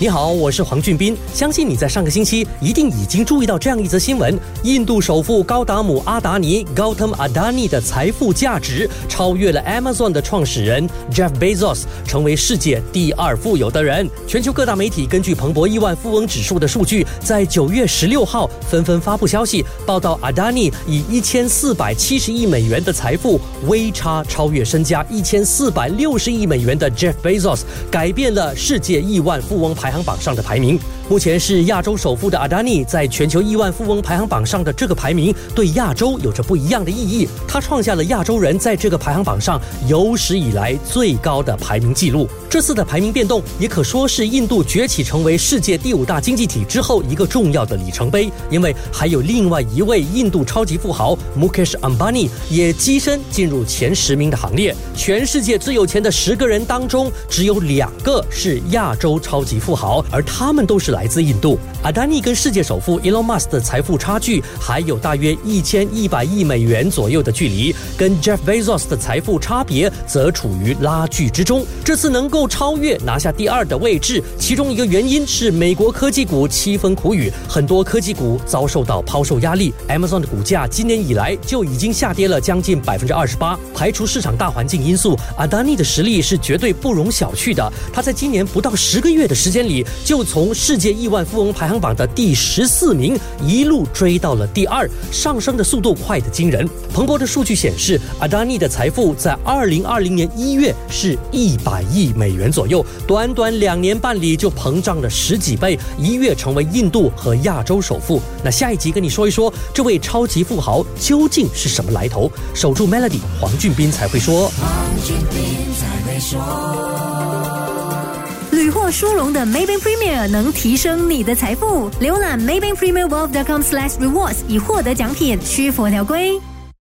你好，我是黄俊斌。相信你在上个星期一定已经注意到这样一则新闻：印度首富高达姆阿达尼 （Gautam Adani） 的财富价值超越了 Amazon 的创始人 Jeff Bezos，成为世界第二富有的人。全球各大媒体根据彭博亿万富翁指数的数据，在九月十六号纷纷发布消息，报道阿达尼以一千四百七十亿美元的财富，微差超越身家一千四百六十亿美元的 Jeff Bezos，改变了世界亿万富翁排。排行榜上的排名，目前是亚洲首富的阿达尼，在全球亿万富翁排行榜上的这个排名，对亚洲有着不一样的意义。他创下了亚洲人在这个排行榜上有史以来最高的排名记录。这次的排名变动，也可说是印度崛起成为世界第五大经济体之后一个重要的里程碑。因为还有另外一位印度超级富豪 Mukesh Ambani 也跻身进入前十名的行列。全世界最有钱的十个人当中，只有两个是亚洲超级富豪。好，而他们都是来自印度。阿达尼跟世界首富 Elon Musk 的财富差距还有大约一千一百亿美元左右的距离，跟 Jeff Bezos 的财富差别则处于拉锯之中。这次能够超越拿下第二的位置，其中一个原因是美国科技股凄风苦雨，很多科技股遭受到抛售压力。Amazon 的股价今年以来就已经下跌了将近百分之二十八。排除市场大环境因素，阿达尼的实力是绝对不容小觑的。他在今年不到十个月的时间。里就从世界亿万富翁排行榜的第十四名一路追到了第二，上升的速度快得惊人。彭博的数据显示，阿达尼的财富在二零二零年一月是一百亿美元左右，短短两年半里就膨胀了十几倍，一跃成为印度和亚洲首富。那下一集跟你说一说，这位超级富豪究竟是什么来头？守住 Melody，黄俊斌才会说。屡获殊荣的 Maybank Premier 能提升你的财富。浏览 Maybank Premier Wealth.com/rewards 以获得奖品，需符合条规。